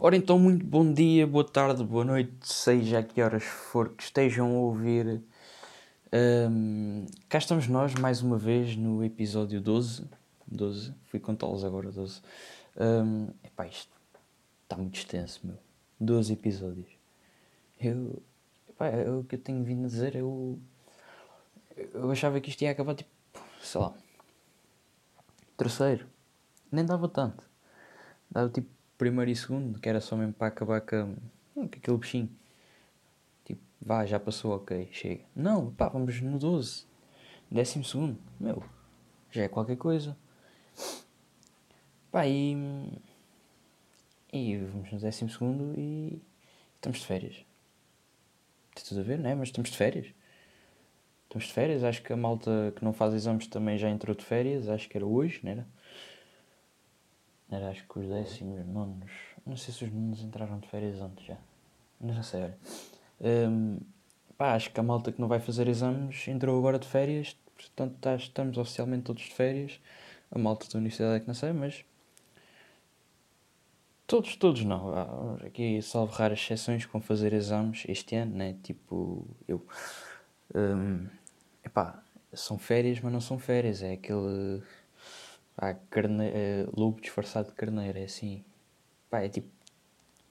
Ora então, muito bom dia, boa tarde, boa noite, seja a que horas for que estejam a ouvir. Um, cá estamos nós mais uma vez no episódio 12. 12, fui contá-los agora, 12. Um, epá, isto está muito extenso, meu. 12 episódios. Eu, epá, é o que eu tenho vindo a dizer, eu, eu achava que isto ia acabar tipo, sei lá, terceiro. Nem dava tanto. Dava tipo primeiro e segundo, que era só mesmo para acabar com, com aquele bichinho. Tipo, vá, já passou, ok, chega. Não, pá, vamos no 12. Décimo segundo, meu, já é qualquer coisa. Pá, e. E vamos no décimo segundo e. Estamos de férias. Tem tudo a ver, não é? Mas estamos de férias. Estamos de férias, acho que a malta que não faz exames também já entrou de férias, acho que era hoje, não era? Era acho que os décimos, nonos. Não sei se os nonos entraram de férias antes já. Não já sei, olha. Um, pá, acho que a malta que não vai fazer exames entrou agora de férias, portanto tá, estamos oficialmente todos de férias. A malta da universidade é que não sei, mas. Todos, todos não. Aqui, salvo raras exceções, com fazer exames este ano, né? Tipo, eu. Um, epá, são férias, mas não são férias. É aquele Pá, carne... Uh, lobo disfarçado de carneiro, é assim. Pá, é tipo.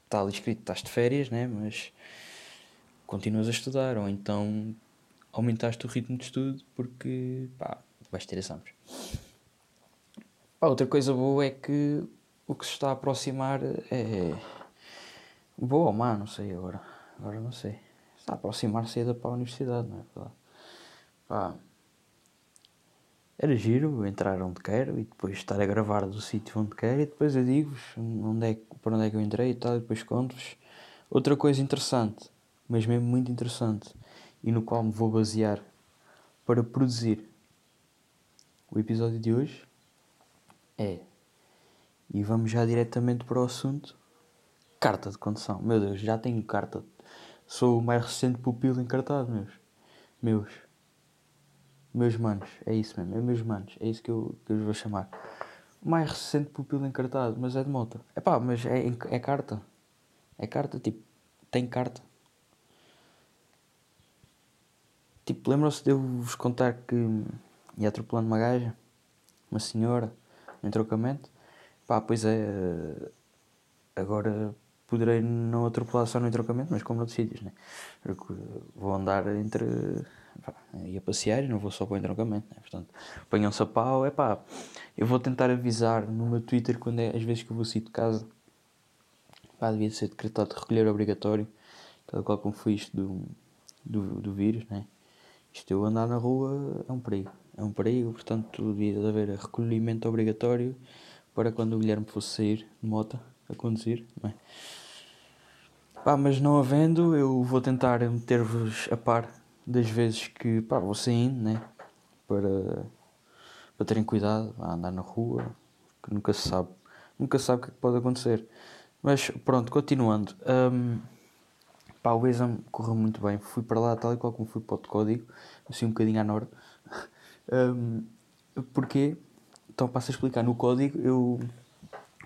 Está ali escrito, estás de férias, né? Mas continuas a estudar, ou então aumentaste o ritmo de estudo porque pá, vais ter exames. Pá, outra coisa boa é que o que se está a aproximar é. Boa ou má, não sei agora. Agora não sei. Está a aproximar saída para a universidade, não é Pá, era giro entrar onde quero e depois estar a gravar do sítio onde quero e depois eu digo-vos onde é, para onde é que eu entrei e tal, e depois conto-vos. Outra coisa interessante, mas mesmo muito interessante, e no qual me vou basear para produzir o episódio de hoje é, e vamos já diretamente para o assunto, carta de condução. Meu Deus, já tenho carta. Sou o mais recente pupilo encartado, meus. Meus. Meus manos, é isso mesmo, é meus manos, é isso que eu, que eu vos vou chamar. Mais recente pupilo encartado, mas é de moto. É pá, mas é, é carta. É carta, tipo, tem carta. Tipo, lembram-se de eu vos contar que ia atropelando uma gaja, uma senhora, em trocamento? Pá, pois é, agora poderei não atropelar só no entrocamento, mas como noutros sítios, né? Porque vou andar entre pá, ia passear e não vou só para o entroncamento, né? portanto, apanham-se a pau, é pá, eu vou tentar avisar no meu Twitter quando é, às vezes que eu vou sair de casa, pá, devia ser decretado de recolher obrigatório, tal qual como foi isto do, do, do vírus, né? Isto eu andar na rua é um perigo, é um perigo, portanto devia de haver recolhimento obrigatório para quando o Guilherme fosse sair de moto a conduzir, não é? Pá, mas não havendo, eu vou tentar meter-vos a par das vezes que pá, vou saindo, né? Para, para terem cuidado a andar na rua, que nunca se sabe, nunca sabe o que, é que pode acontecer. Mas pronto, continuando. Um, pá, o exame correu muito bem. Fui para lá tal e qual como fui para o código, assim um bocadinho à norte. Um, porque, então passo a explicar, no código eu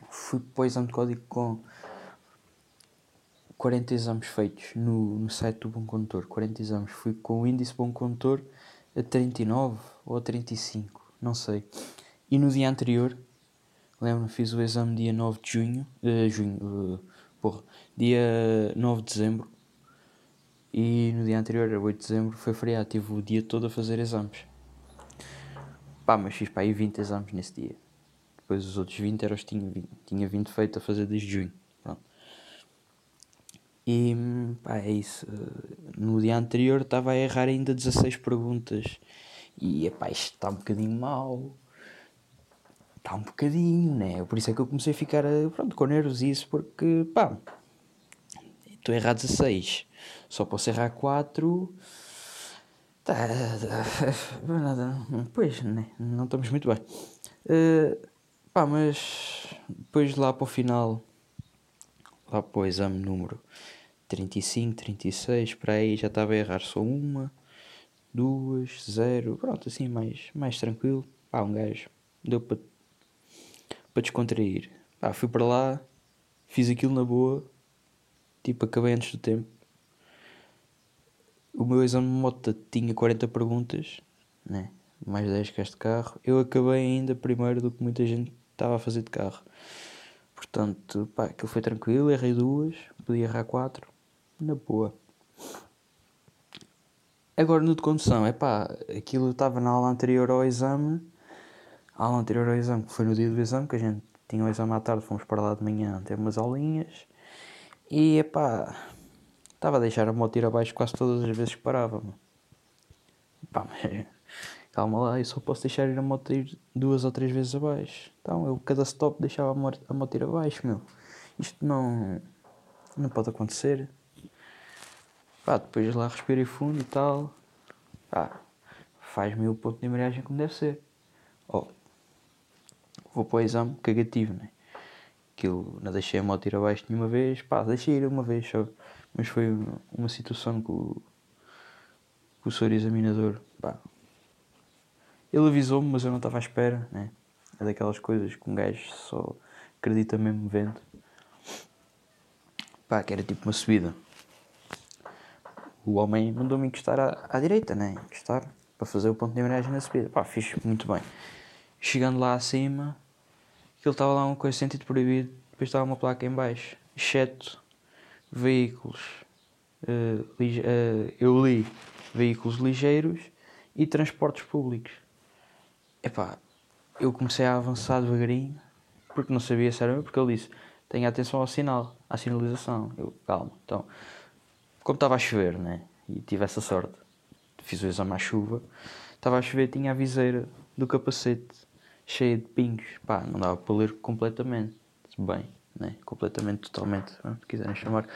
fui para o exame de código com 40 exames feitos no, no site do Bom Condutor, 40 exames, fui com o índice Bom Condutor a 39 ou a 35, não sei. E no dia anterior, lembro-me, fiz o exame dia 9 de junho, uh, junho, uh, porra, dia 9 de dezembro, e no dia anterior, 8 de dezembro, foi feriado, tive o dia todo a fazer exames. Pá, mas fiz para aí 20 exames nesse dia. Depois os outros 20 eram os tinha, 20, tinha 20 feito a fazer desde junho. E pá, é isso. No dia anterior estava a errar ainda 16 perguntas. E epá, isto está um bocadinho mal. Está um bocadinho, né? Por isso é que eu comecei a ficar pronto, com nervos isso, porque pá, estou a errar 16. Só posso errar 4. Tá, pois, né? Não estamos muito bem. Uh, pá, mas depois lá para o final, lá para o exame número 35, 36, para aí já estava a errar só uma, duas, zero, pronto, assim mais, mais tranquilo. Pá, um gajo deu para para descontrair. Pá, fui para lá, fiz aquilo na boa, tipo, acabei antes do tempo. O meu exame de moto tinha 40 perguntas, né? mais 10 que este carro. Eu acabei ainda primeiro do que muita gente estava a fazer de carro. Portanto, pá, aquilo foi tranquilo, errei duas, podia errar quatro, na boa. Agora no de condução, é pá, aquilo estava na aula anterior ao exame, a aula anterior ao exame, que foi no dia do exame, que a gente tinha o exame à tarde, fomos para lá de manhã ter umas aulinhas, e é pá, estava a deixar a moto ir abaixo quase todas as vezes que parava. Pá, mas calma lá, eu só posso deixar ir a moto ir duas ou três vezes abaixo. Então eu cada stop deixava a moto ir abaixo, meu. Isto não, não pode acontecer. Pá, depois lá respirei fundo e tal. Pá, faz-me o ponto de embreagem como deve ser. Oh, vou para o exame cagativo, né? Aquilo, não deixei a moto ir abaixo nenhuma vez. Pá, deixei ir uma vez só. Mas foi uma situação com, com o senhor examinador. Pá, ele avisou-me, mas eu não estava à espera, né? É daquelas coisas que um gajo só acredita mesmo vendo. Pá, que era tipo uma subida. O homem mandou-me encostar à, à direita, né? Encostar para fazer o ponto de embreagem na subida. Pá, fiz muito bem. Chegando lá acima, aquilo estava lá uma coisa sentido proibido. Depois estava uma placa em baixo, exceto veículos. Uh, uh, eu li veículos ligeiros e transportes públicos. Epá, eu comecei a avançar devagarinho, porque não sabia se era meu, porque ele disse, tenha atenção ao sinal, à sinalização. Eu, calma. Então, como estava a chover, né? E tive essa sorte, fiz o exame à chuva, estava a chover tinha a viseira do capacete cheia de pingos. Pá, não dava para ler completamente, bem, né? Completamente, totalmente, se quiserem chamar.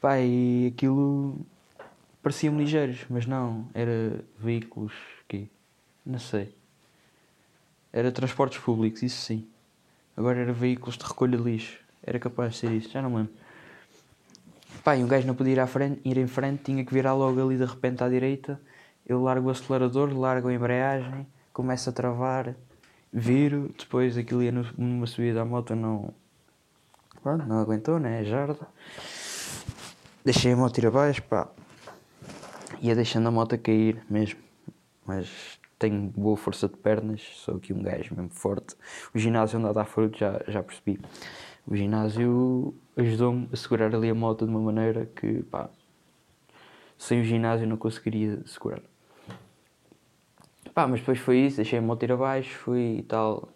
Pá, e aquilo parecia-me ligeiros, mas não, era veículos que não sei era transportes públicos, isso sim. Agora era veículos de recolha de lixo. Era capaz de ser isso, já não lembro. E um gajo não podia ir, à frente, ir em frente, tinha que virar logo ali de repente à direita. Eu largo o acelerador, largo a embreagem, começo a travar, viro, depois aquilo ia numa subida à moto não. Pronto, não aguentou, né? É jarda. Deixei a moto ir abaixo, pá. Ia deixando a moto cair mesmo. Mas tenho boa força de pernas, sou aqui um gajo mesmo forte. O ginásio a dar fruto, já, já percebi. O ginásio ajudou-me a segurar ali a moto de uma maneira que, pá, sem o ginásio não conseguiria segurar. Pá, mas depois foi isso, deixei a moto ir abaixo, fui e tal,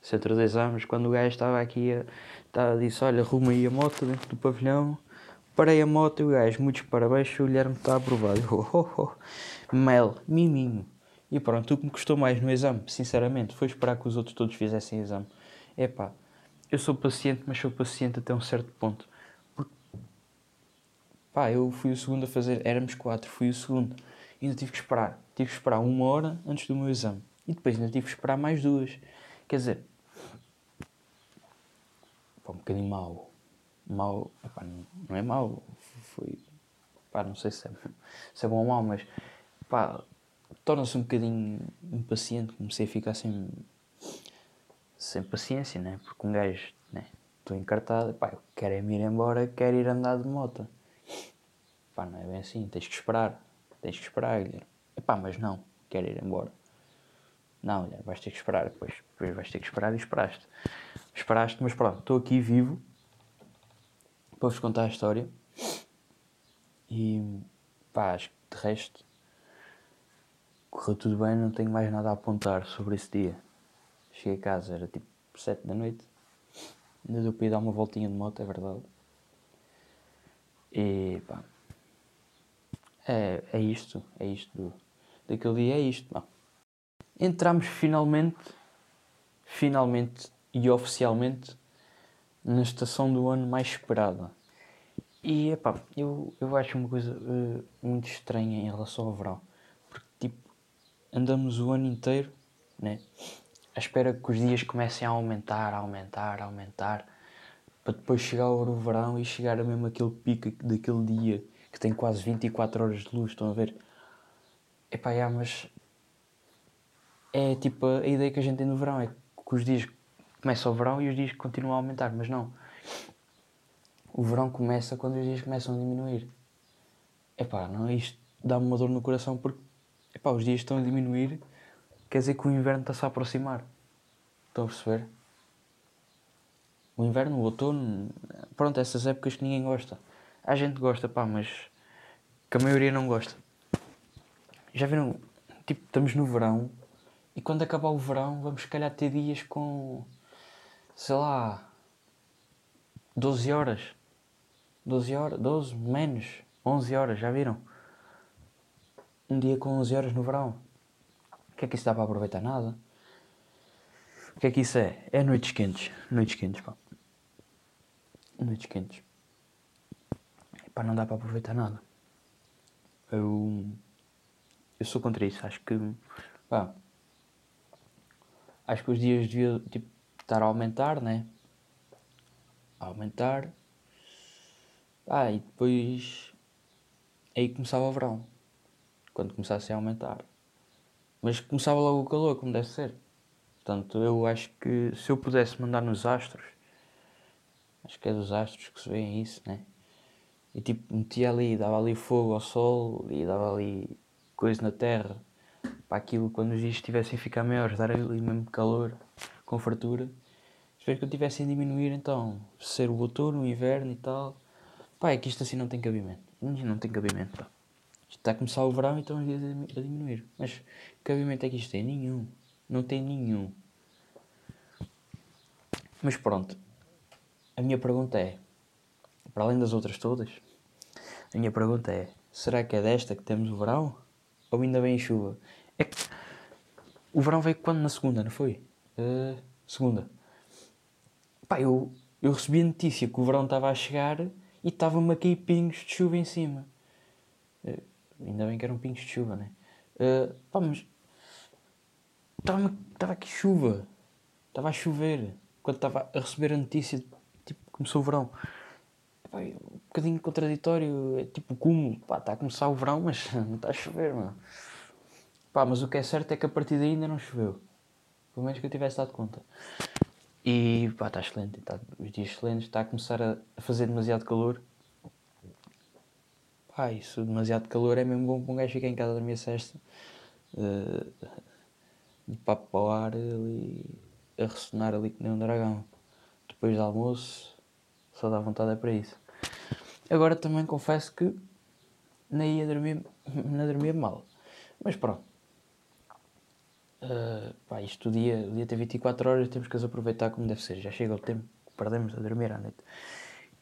centro de exames, quando o gajo estava aqui, a, estava, disse, olha, arruma aí a moto dentro do pavilhão, parei a moto e o gajo, muitos parabéns, o Guilherme está aprovado. Oh, oh, oh. Mel, miminho. E pronto, o que me custou mais no exame, sinceramente, foi esperar que os outros todos fizessem exame. É pá, eu sou paciente, mas sou paciente até um certo ponto. Porque, pá, eu fui o segundo a fazer, éramos quatro, fui o segundo. E ainda tive que esperar. Tive que esperar uma hora antes do meu exame. E depois ainda tive que esperar mais duas. Quer dizer, pá, um bocadinho mau. Mau, epá, não, não é mau. Foi, pá, não sei se é, se é bom ou mau, mas, pá, torna-se um bocadinho impaciente, comecei a ficar sem, sem paciência, né? Porque um gajo, né? Estou encartado, pá, eu quero é ir embora, quero ir andar de moto. Pá, não é bem assim, tens que esperar, tens que esperar, Guilherme. Epá, mas não, quero ir embora. Não, Guilherme, vais ter que esperar, depois, depois vais ter que esperar e esperaste. Esperaste, mas pronto, estou aqui vivo para vos contar a história. E pá, acho que de resto correu tudo bem, não tenho mais nada a apontar sobre esse dia. Cheguei a casa, era tipo 7 da noite. Ainda deu para ir dar uma voltinha de moto, é verdade. E pá. É, é isto, é isto. Do, daquele dia é isto. Pá. Entramos finalmente, finalmente e oficialmente na estação do ano mais esperada. E epá, eu, eu acho uma coisa uh, muito estranha em relação ao verão andamos o ano inteiro, né? À espera que os dias comecem a aumentar, a aumentar, a aumentar, para depois chegar o verão e chegar a mesmo aquele pico daquele dia que tem quase 24 horas de luz, estão a ver? Epá, yeah, mas é tipo a ideia que a gente tem no verão, é que os dias começam o verão e os dias continuam a aumentar, mas não. o verão começa quando os dias começam a diminuir. Epá, não, isto dá-me uma dor no coração porque epá, os dias estão a diminuir, quer dizer que o inverno está-se a aproximar. Estão a perceber? O inverno, o outono, pronto, essas épocas que ninguém gosta. Há gente que gosta, pá, mas que a maioria não gosta. Já viram? Tipo, estamos no verão e quando acabar o verão vamos se calhar ter dias com, sei lá, 12 horas. 12 horas, 12, menos, 11 horas, já viram? Um dia com 11 horas no verão. O que é que isso dá para aproveitar? Nada. O que é que isso é? É noites quentes. Noites quentes, pá. Noites quentes. Pá, não dá para aproveitar nada. Eu. Eu sou contra isso. Acho que. Pá. Acho que os dias deviam tipo, estar a aumentar, né? A aumentar. Ah, e depois. Aí começava o verão. Quando começasse a aumentar. Mas começava logo o calor, como deve ser. Portanto, eu acho que se eu pudesse mandar nos astros, acho que é dos astros que se vê isso, né? E tipo, metia ali, dava ali fogo ao sol e dava ali coisa na terra para aquilo quando os dias estivessem a ficar maiores, dar ali mesmo calor, com fartura. Espero que eu tivesse a diminuir então, ser o outono, o inverno e tal. Pá, é que isto assim não tem cabimento. Não tem cabimento, pá. Está a começar o verão e estão os dias a diminuir. Mas que cabimento é que isto tem? Nenhum. Não tem nenhum. Mas pronto. A minha pergunta é, para além das outras todas, a minha pergunta é, será que é desta que temos o verão? Ou ainda vem chuva? É que o verão veio quando? Na segunda, não foi? Uh, segunda. Pá, eu, eu recebi a notícia que o verão estava a chegar e estava-me a cair pingos de chuva em cima. Ainda bem que eram pingos de chuva, né? Uh, pá, mas estava aqui chuva. Estava a chover. Quando estava a receber a notícia, tipo, começou o verão. Pá, um bocadinho contraditório. É tipo cúmulo. Pá, está a começar o verão, mas não está a chover, mano. Pá, mas o que é certo é que a partir daí ainda não choveu. Pelo menos que eu tivesse dado conta. E pá, está excelente. Está, os dias excelentes. Está a começar a fazer demasiado calor. Pá, isso, demasiado calor é mesmo bom para um gajo ficar em casa a dormir a cesta. Uh, de papo para o ar ali, a ressonar ali que nem um dragão. Depois do almoço, só dá vontade é para isso. Agora também confesso que nem ia dormir, não dormia mal. Mas pronto. Uh, pá, isto o dia, o dia tem 24 horas, temos que as aproveitar como deve ser. Já chega o tempo que perdemos a dormir à noite.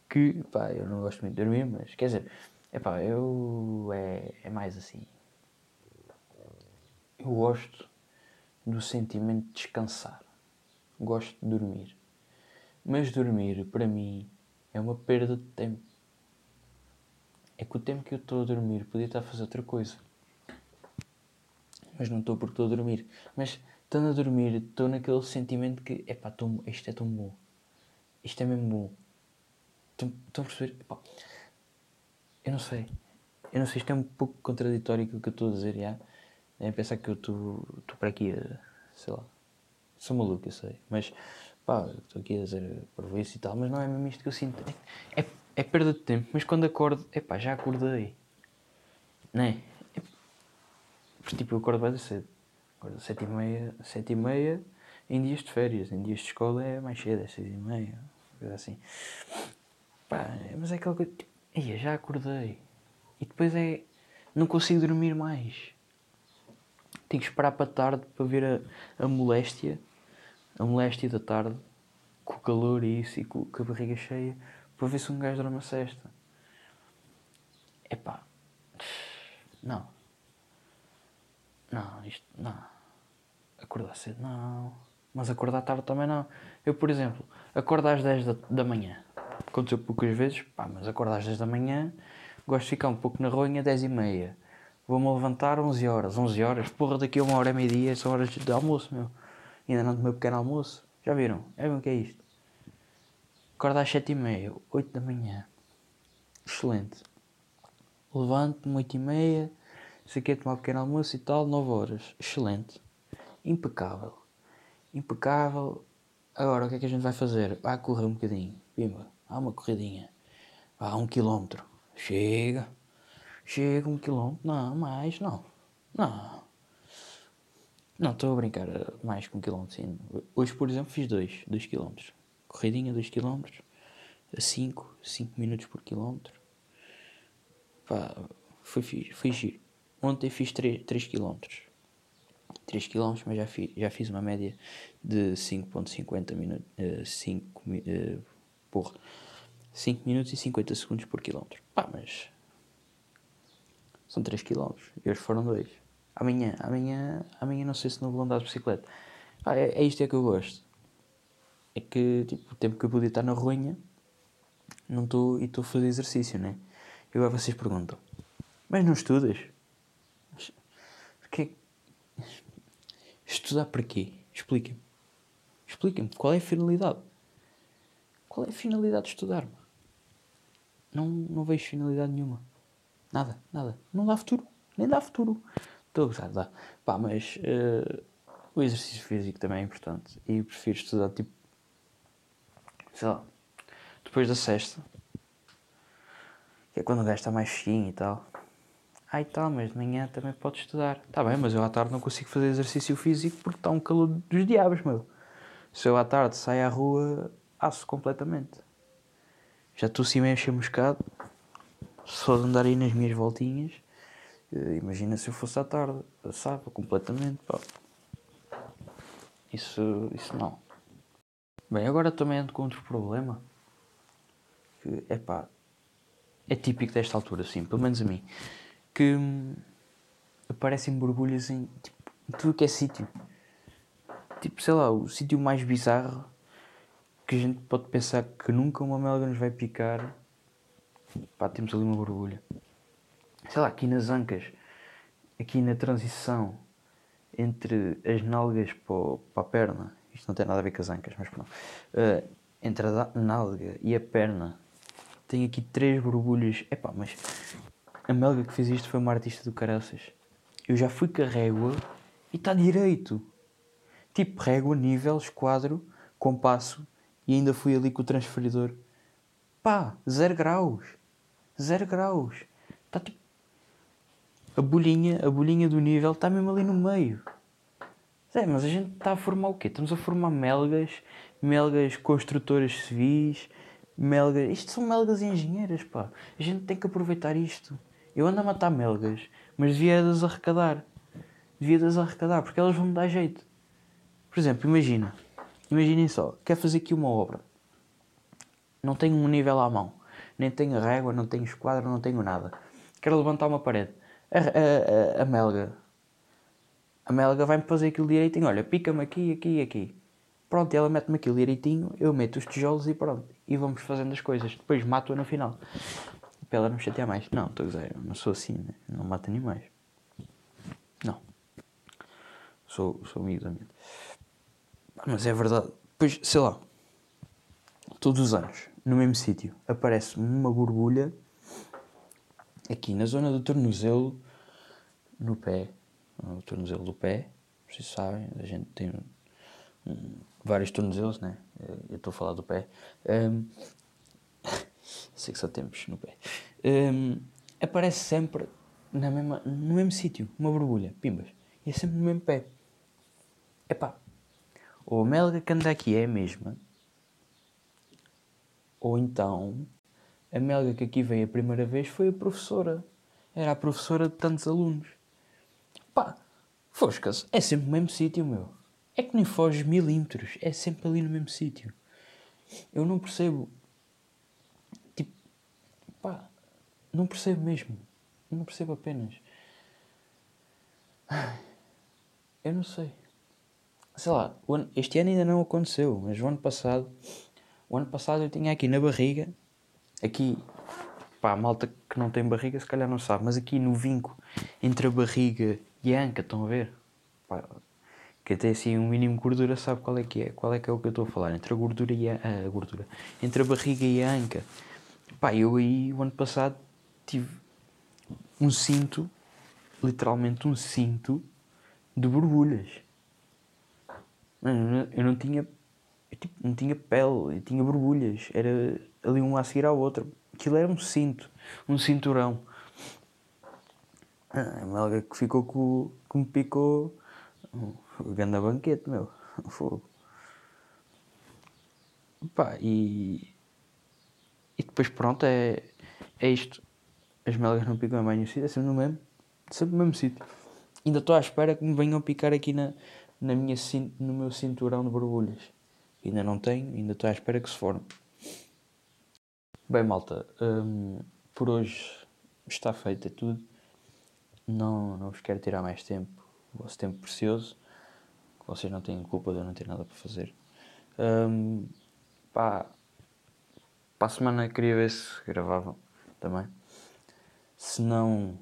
Que, pá, eu não gosto muito de dormir, mas quer dizer, é pá, eu. É, é mais assim. Eu gosto do sentimento de descansar. Gosto de dormir. Mas dormir, para mim, é uma perda de tempo. É que o tempo que eu estou a dormir podia estar a fazer outra coisa. Mas não estou porque estou a dormir. Mas estando a dormir, estou naquele sentimento que, epá, tô, isto é tão bom. Isto é mesmo bom. Estão a perceber? Epá, eu não sei. Eu não sei, isto é um pouco contraditório com o que eu estou a dizer, já. É pensar que eu estou para aqui sei lá, sou maluco, eu sei. Mas, pá, estou aqui a dizer isso e tal, mas não é mesmo isto que eu sinto. É, é, é perda de tempo, mas quando acordo, é pá, já acordei. Não é? é tipo, eu acordo bem cedo. Acordo sete e meia, sete e meia em dias de férias. Em dias de escola é mais cedo, é seis e meia, coisa assim. Pá, mas é aquela coisa, tipo, Ia, já acordei. E depois é. Não consigo dormir mais. Tenho que esperar para tarde para ver a, a moléstia. A moléstia da tarde. Com o calor e isso e com, com a barriga cheia. Para ver se um gajo dorme a cesta. Epá. Não. Não, isto. Não. Acordar cedo, não. Mas acordar tarde também não. Eu, por exemplo, acordo às 10 da, da manhã aconteceu poucas vezes, pá, mas acordo às 10 da manhã, gosto de ficar um pouco na ronha, 10 e meia. Vou-me levantar 11 horas, 11 horas, porra, daqui a uma hora e meia são horas de almoço, meu. Ainda não tomei pequeno almoço. Já viram? É bem o que é isto. Acordo às 7 e meia, 8 da manhã. Excelente. Levanto-me 8 e meia, sei que é tomar pequeno almoço e tal, 9 horas. Excelente. Impecável. Impecável. Agora, o que é que a gente vai fazer? Vai correr um bocadinho. Pimba há uma corridinha. Ah, um quilómetro. Chega. Chega um quilómetro. Não, mais, não. Não. Não, estou a brincar. Mais que um quilómetro, sim. Hoje, por exemplo, fiz dois. Dois quilómetros. Corridinha, dois quilómetros. A cinco. Cinco minutos por quilómetro. Pá, foi, foi giro. Ontem fiz 3, 3 km. 3 km, mas já fiz, já fiz uma média de 5.50 minutos. Uh, 5, uh, porra. 5 minutos e 50 segundos por quilómetro. Pá, mas. São 3 km. E hoje foram 2. Amanhã, amanhã, amanhã não sei se não vou andar de bicicleta. É, é isto é que eu gosto. É que, tipo, o tempo que eu podia estar na ruinha, não estou e estou a fazer exercício, né? E agora vocês perguntam: Mas não estudas? Que... Estudar para quê? Explica-me. Explica-me. Qual é a finalidade? Qual é a finalidade de estudar? Não, não vejo finalidade nenhuma. Nada, nada. Não dá futuro. Nem dá futuro. Estou a gozar, dá. Pá, mas uh, o exercício físico também é importante. E prefiro estudar tipo. Sei lá. Depois da sexta. Que é quando o gajo está mais fino e tal. Ai tal, mas de manhã também pode estudar. Está bem, mas eu à tarde não consigo fazer exercício físico porque está um calor dos diabos, meu. Se eu à tarde saio à rua, aço completamente. Já estou assim meio chamuscado. Só de andar aí nas minhas voltinhas. Eh, imagina se eu fosse à tarde. Assava completamente, pá. Isso, isso não. Bem, agora também ando com outro problema. Que, é pá, é típico desta altura, sim, pelo menos a mim que hum, aparecem borbulhas em, tipo, tudo que é sítio. Tipo, sei lá, o sítio mais bizarro que a gente pode pensar que nunca uma melga nos vai picar. Pá, temos ali uma borbulha. Sei lá, aqui nas ancas, aqui na transição entre as nalgas para a perna, isto não tem nada a ver com as ancas, mas pronto. Uh, entre a nalga e a perna, tem aqui três borbulhas. Epá, mas a melga que fez isto foi uma artista do caraças. Eu já fui com a régua e está direito. Tipo, régua, nível, esquadro, compasso e ainda fui ali com o transferidor. Pá, zero graus. Zero graus. Está tipo. A bolinha, a bolinha do nível está mesmo ali no meio. É, mas a gente está a formar o quê? Estamos a formar melgas, melgas construtoras civis, melgas. Isto são melgas engenheiras, pá. A gente tem que aproveitar isto. Eu ando a matar melgas, mas devia-das arrecadar. Devia-das arrecadar, porque elas vão me dar jeito. Por exemplo, imagina. Imaginem só, quer fazer aqui uma obra. Não tenho um nível à mão. Nem tenho régua, não tenho esquadro, não tenho nada. Quero levantar uma parede. A, a, a, a melga. A melga vai-me fazer aquilo direitinho. Olha, pica-me aqui, aqui e aqui. Pronto, ela mete-me aquilo direitinho, eu meto os tijolos e pronto. E vamos fazendo as coisas. Depois mato-a no final para ela não me chatear mais. Não, estou a dizer, eu não sou assim, né? não mato animais. Não. Sou, sou minha. Mas é verdade. Pois, sei lá, todos os anos, no mesmo sítio, aparece-me uma borbulha aqui na zona do tornozelo, no pé, no tornozelo do pé, vocês sabem, a gente tem um, vários tornozelos, né? Eu estou a falar do pé. Um, sei que só temos no pé, um, aparece sempre na mesma, no mesmo sítio, uma borbulha, pimbas, e é sempre no mesmo pé. Epá, ou a melga que anda aqui é a mesma, ou então a melga que aqui veio a primeira vez foi a professora. Era a professora de tantos alunos. Pá, foscas, é sempre no mesmo sítio, meu. É que nem foges milímetros, é sempre ali no mesmo sítio. Eu não percebo Pá, não percebo mesmo. Não percebo apenas. Eu não sei. Sei lá, este ano ainda não aconteceu, mas o ano passado, o ano passado eu tinha aqui na barriga, aqui, pá, a malta que não tem barriga se calhar não sabe, mas aqui no vinco, entre a barriga e a anca, estão a ver? Pá, que até assim um mínimo de gordura sabe qual é que é, qual é que é o que eu estou a falar, entre a gordura e a, a gordura, entre a barriga e a anca Pá, eu aí, o ano passado, tive um cinto, literalmente um cinto, de borbulhas. Mano, eu não tinha. Eu, tipo, não tinha pele, eu tinha borbulhas. Era ali um a seguir ao outro. Aquilo era um cinto, um cinturão. Ah, a melga que ficou com, que me picou o grande banquete, meu. Fogo. Pá, e, e depois pronto, é, é isto. As melgas não picam mais nenhum sítio, é sempre no mesmo, sempre no mesmo sítio. Ainda estou à espera que me venham picar aqui na, na minha, no meu cinturão de borbulhas. Ainda não tenho, ainda estou à espera que se forme. Bem, malta, hum, por hoje está feito é tudo. Não, não vos quero tirar mais tempo, o vosso tempo precioso, que vocês não têm culpa de eu não ter nada para fazer. Hum, pá, para a semana queria ver se gravavam também. Se não,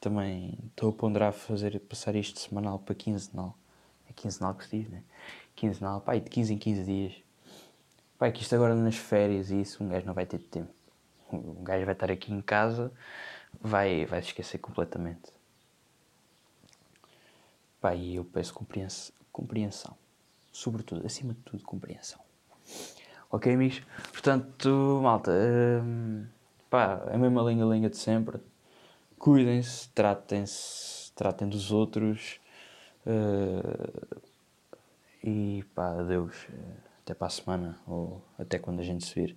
também estou a ponderar fazer, passar isto semanal para quinzenal. É quinzenal que se diz, né? Quinzenal, pá, e de 15 em 15 dias. Pá, é que isto agora nas férias e isso, um gajo não vai ter tempo. Um gajo vai estar aqui em casa, vai, vai se esquecer completamente. Pá, e eu peço compreensão, compreensão. Sobretudo, acima de tudo, compreensão. Ok, amigos? Portanto, malta, hum, pá, a mesma linha-linha de sempre. Cuidem-se, tratem-se, tratem dos outros. Uh, e pá, adeus. Até para a semana ou até quando a gente se vir.